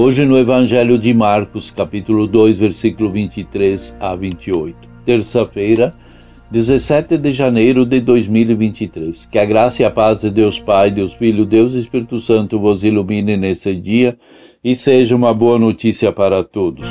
hoje no Evangelho de Marcos, capítulo 2, versículo 23 a 28. Terça-feira, 17 de janeiro de 2023. Que a graça e a paz de Deus Pai, Deus Filho, Deus Espírito Santo vos ilumine nesse dia e seja uma boa notícia para todos.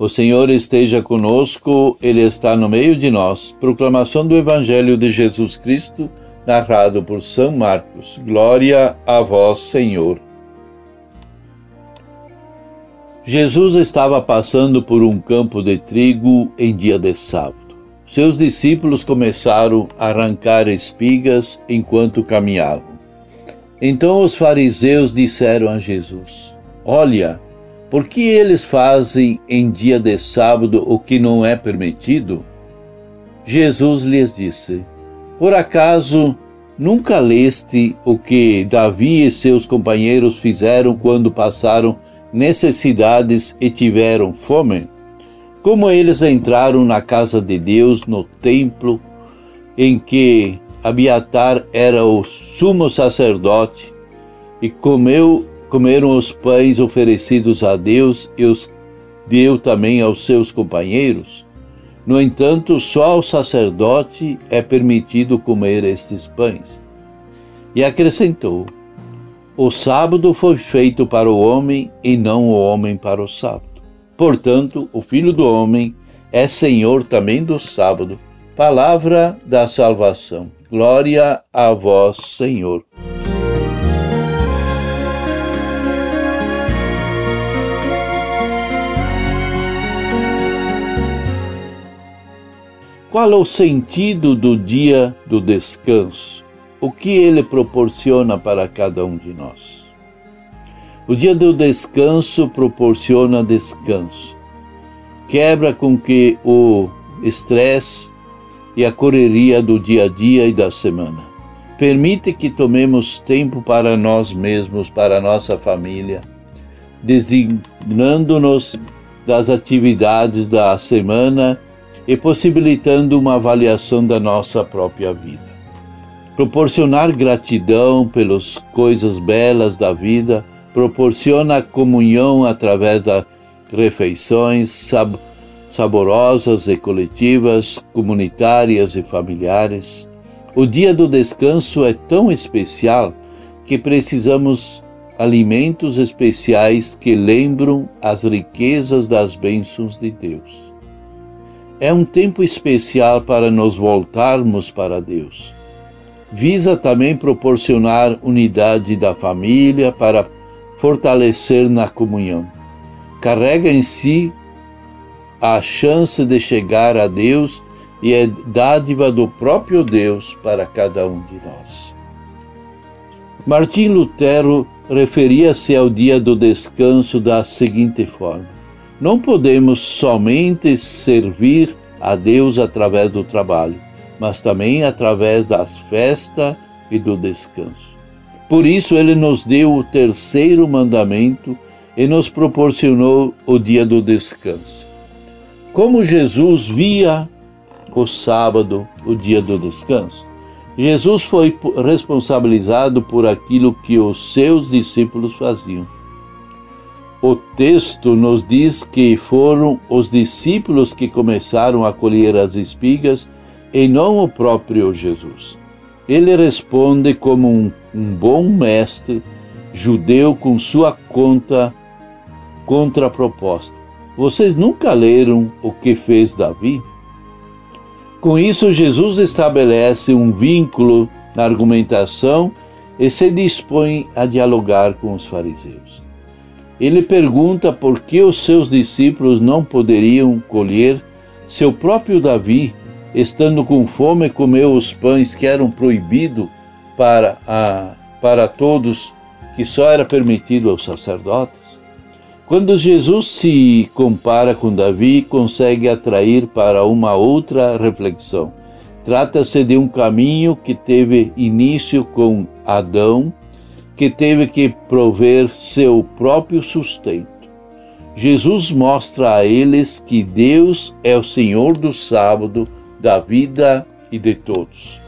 O Senhor esteja conosco, Ele está no meio de nós. Proclamação do Evangelho de Jesus Cristo, narrado por São Marcos. Glória a vós, Senhor. Jesus estava passando por um campo de trigo em dia de sábado. Seus discípulos começaram a arrancar espigas enquanto caminhavam. Então os fariseus disseram a Jesus: Olha, por que eles fazem em dia de sábado o que não é permitido? Jesus lhes disse: Por acaso nunca leste o que Davi e seus companheiros fizeram quando passaram necessidades e tiveram fome? Como eles entraram na casa de Deus, no templo, em que Abiatar era o sumo sacerdote, e comeu comeram os pães oferecidos a Deus e os deu também aos seus companheiros. No entanto, só ao sacerdote é permitido comer estes pães. E acrescentou: O sábado foi feito para o homem e não o homem para o sábado. Portanto, o Filho do Homem é Senhor também do sábado. Palavra da salvação. Glória a vós, Senhor. Qual é o sentido do dia do descanso? O que ele proporciona para cada um de nós? O dia do descanso proporciona descanso. Quebra com que o estresse e a correria do dia a dia e da semana. Permite que tomemos tempo para nós mesmos, para a nossa família, designando-nos das atividades da semana e possibilitando uma avaliação da nossa própria vida. Proporcionar gratidão pelas coisas belas da vida proporciona comunhão através das refeições sab saborosas e coletivas, comunitárias e familiares. O dia do descanso é tão especial que precisamos alimentos especiais que lembram as riquezas das bênçãos de Deus. É um tempo especial para nos voltarmos para Deus. Visa também proporcionar unidade da família para fortalecer na comunhão. Carrega em si a chance de chegar a Deus e é dádiva do próprio Deus para cada um de nós. Martim Lutero referia-se ao dia do descanso da seguinte forma: não podemos somente servir a Deus através do trabalho, mas também através das festas e do descanso. Por isso, ele nos deu o terceiro mandamento e nos proporcionou o dia do descanso. Como Jesus via o sábado, o dia do descanso, Jesus foi responsabilizado por aquilo que os seus discípulos faziam o texto nos diz que foram os discípulos que começaram a colher as espigas e não o próprio Jesus. Ele responde como um, um bom mestre judeu com sua conta contraproposta. Vocês nunca leram o que fez Davi? Com isso, Jesus estabelece um vínculo na argumentação e se dispõe a dialogar com os fariseus. Ele pergunta por que os seus discípulos não poderiam colher seu próprio Davi estando com fome, comeu os pães que eram proibidos para, a, para todos, que só era permitido aos sacerdotes? Quando Jesus se compara com Davi, consegue atrair para uma outra reflexão. Trata-se de um caminho que teve início com Adão, que teve que prover seu próprio sustento. Jesus mostra a eles que Deus é o Senhor do sábado, da vida e de todos.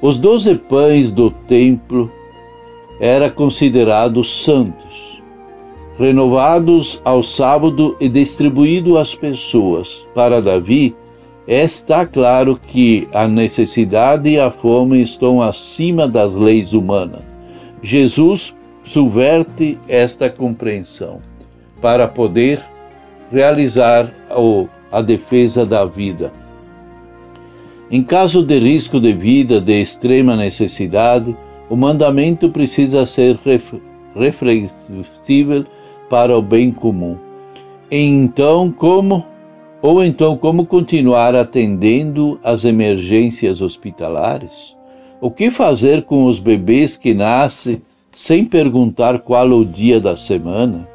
Os doze pães do templo eram considerados santos, renovados ao sábado e distribuídos às pessoas. Para Davi, está claro que a necessidade e a fome estão acima das leis humanas. Jesus subverte esta compreensão para poder realizar a defesa da vida. Em caso de risco de vida de extrema necessidade, o mandamento precisa ser reflexível para o bem comum. Então, como ou então como continuar atendendo às emergências hospitalares? O que fazer com os bebês que nascem sem perguntar qual o dia da semana?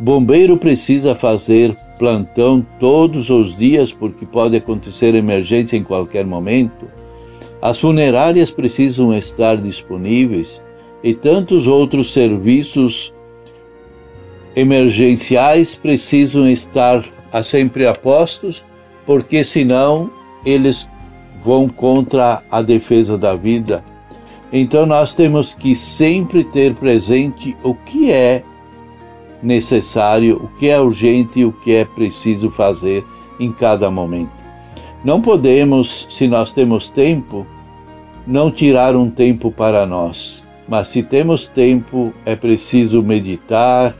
Bombeiro precisa fazer plantão todos os dias porque pode acontecer emergência em qualquer momento. As funerárias precisam estar disponíveis e tantos outros serviços emergenciais precisam estar sempre a postos, porque senão eles vão contra a defesa da vida. Então nós temos que sempre ter presente o que é necessário, o que é urgente e o que é preciso fazer em cada momento. Não podemos, se nós temos tempo, não tirar um tempo para nós, mas se temos tempo, é preciso meditar,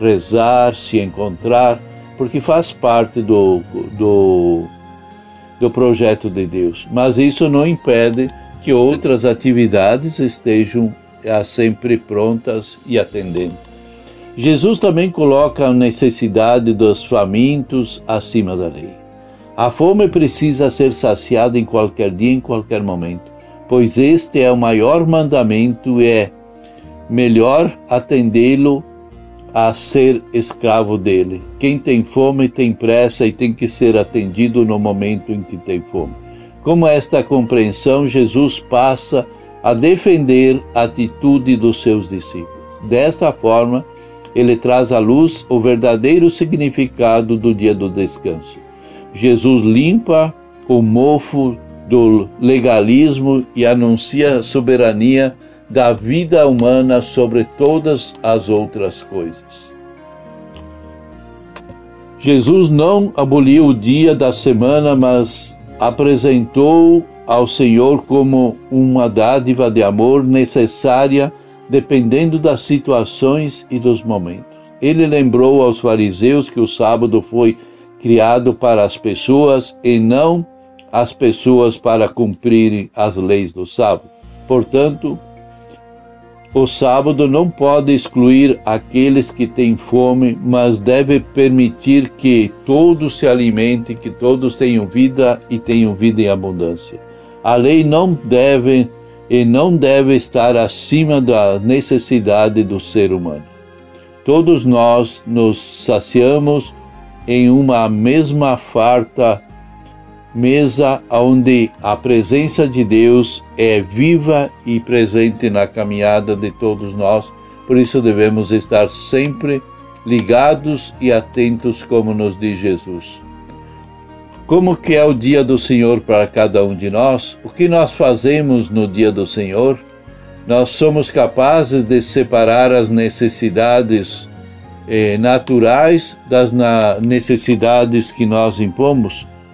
rezar, se encontrar, porque faz parte do, do, do projeto de Deus. Mas isso não impede que outras atividades estejam sempre prontas e atendendo. Jesus também coloca a necessidade dos famintos acima da lei. A fome precisa ser saciada em qualquer dia, em qualquer momento, pois este é o maior mandamento e é melhor atendê-lo a ser escravo dele. Quem tem fome tem pressa e tem que ser atendido no momento em que tem fome. Com esta compreensão, Jesus passa a defender a atitude dos seus discípulos. Desta forma, ele traz à luz o verdadeiro significado do dia do descanso. Jesus limpa o mofo do legalismo e anuncia a soberania da vida humana sobre todas as outras coisas. Jesus não aboliu o dia da semana, mas apresentou ao Senhor como uma dádiva de amor necessária dependendo das situações e dos momentos. Ele lembrou aos fariseus que o sábado foi criado para as pessoas e não as pessoas para cumprirem as leis do sábado. Portanto, o sábado não pode excluir aqueles que têm fome, mas deve permitir que todos se alimentem, que todos tenham vida e tenham vida em abundância. A lei não deve e não deve estar acima da necessidade do ser humano. Todos nós nos saciamos em uma mesma farta mesa onde a presença de Deus é viva e presente na caminhada de todos nós. Por isso devemos estar sempre ligados e atentos, como nos diz Jesus. Como que é o dia do Senhor para cada um de nós? O que nós fazemos no dia do Senhor? Nós somos capazes de separar as necessidades eh, naturais das na necessidades que nós impomos?